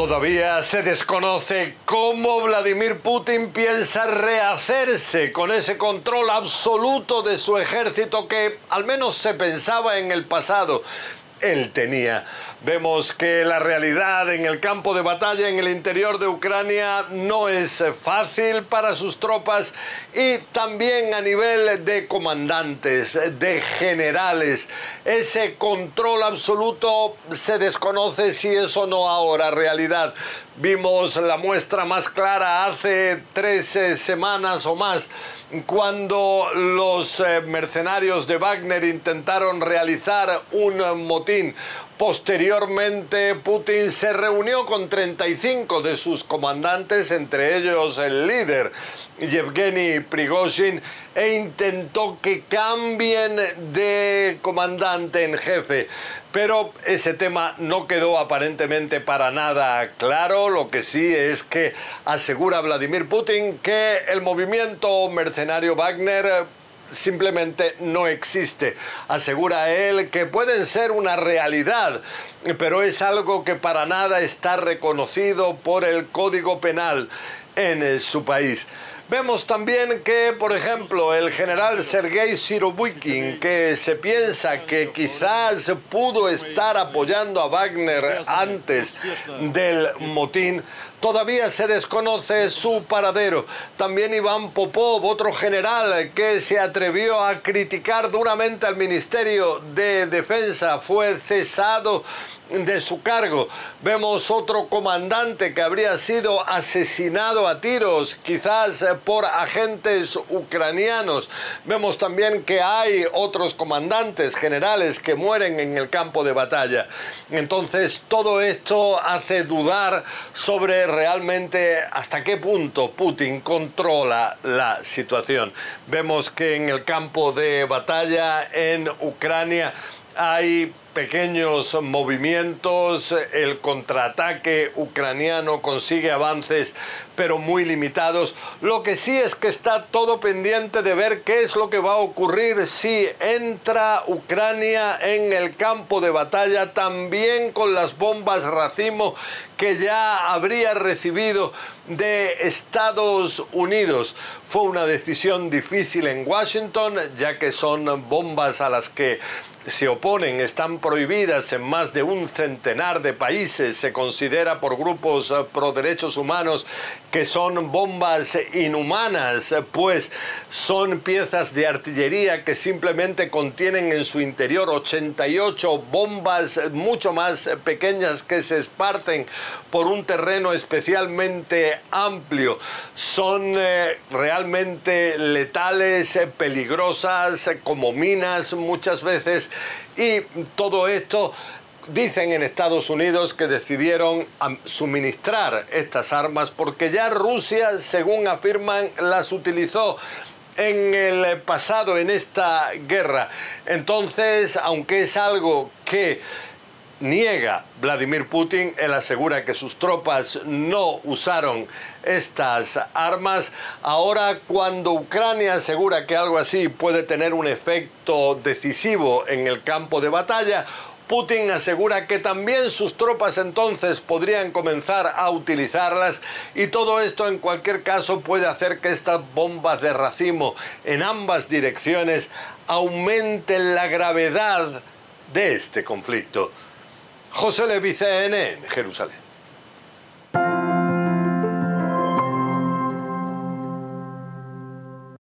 Todavía se desconoce cómo Vladimir Putin piensa rehacerse con ese control absoluto de su ejército que al menos se pensaba en el pasado él tenía. Vemos que la realidad en el campo de batalla en el interior de Ucrania no es fácil para sus tropas y también a nivel de comandantes, de generales. Ese control absoluto se desconoce si es o no ahora realidad. Vimos la muestra más clara hace tres semanas o más cuando los eh, mercenarios de Wagner intentaron realizar un Posteriormente, Putin se reunió con 35 de sus comandantes, entre ellos el líder Yevgeny Prigozhin, e intentó que cambien de comandante en jefe. Pero ese tema no quedó aparentemente para nada claro. Lo que sí es que asegura Vladimir Putin que el movimiento mercenario Wagner simplemente no existe. Asegura él que pueden ser una realidad, pero es algo que para nada está reconocido por el Código Penal en su país. Vemos también que, por ejemplo, el general Sergei Sirovikin, que se piensa que quizás pudo estar apoyando a Wagner antes del motín, todavía se desconoce su paradero. También Iván Popov, otro general que se atrevió a criticar duramente al Ministerio de Defensa, fue cesado de su cargo. Vemos otro comandante que habría sido asesinado a tiros, quizás eh, por agentes ucranianos. Vemos también que hay otros comandantes generales que mueren en el campo de batalla. Entonces todo esto hace dudar sobre realmente hasta qué punto Putin controla la situación. Vemos que en el campo de batalla en Ucrania hay pequeños movimientos, el contraataque ucraniano consigue avances pero muy limitados. Lo que sí es que está todo pendiente de ver qué es lo que va a ocurrir si entra Ucrania en el campo de batalla también con las bombas racimo que ya habría recibido de Estados Unidos. Fue una decisión difícil en Washington, ya que son bombas a las que se oponen, están prohibidas en más de un centenar de países. Se considera por grupos eh, pro derechos humanos que son bombas inhumanas, pues son piezas de artillería que simplemente contienen en su interior 88 bombas mucho más pequeñas que se esparcen por un terreno especialmente amplio. Son eh, realmente letales, peligrosas, como minas muchas veces, y todo esto Dicen en Estados Unidos que decidieron suministrar estas armas porque ya Rusia, según afirman, las utilizó en el pasado en esta guerra. Entonces, aunque es algo que niega Vladimir Putin, él asegura que sus tropas no usaron estas armas. Ahora, cuando Ucrania asegura que algo así puede tener un efecto decisivo en el campo de batalla, Putin asegura que también sus tropas entonces podrían comenzar a utilizarlas y todo esto en cualquier caso puede hacer que estas bombas de racimo en ambas direcciones aumenten la gravedad de este conflicto. José Levi, en Jerusalén.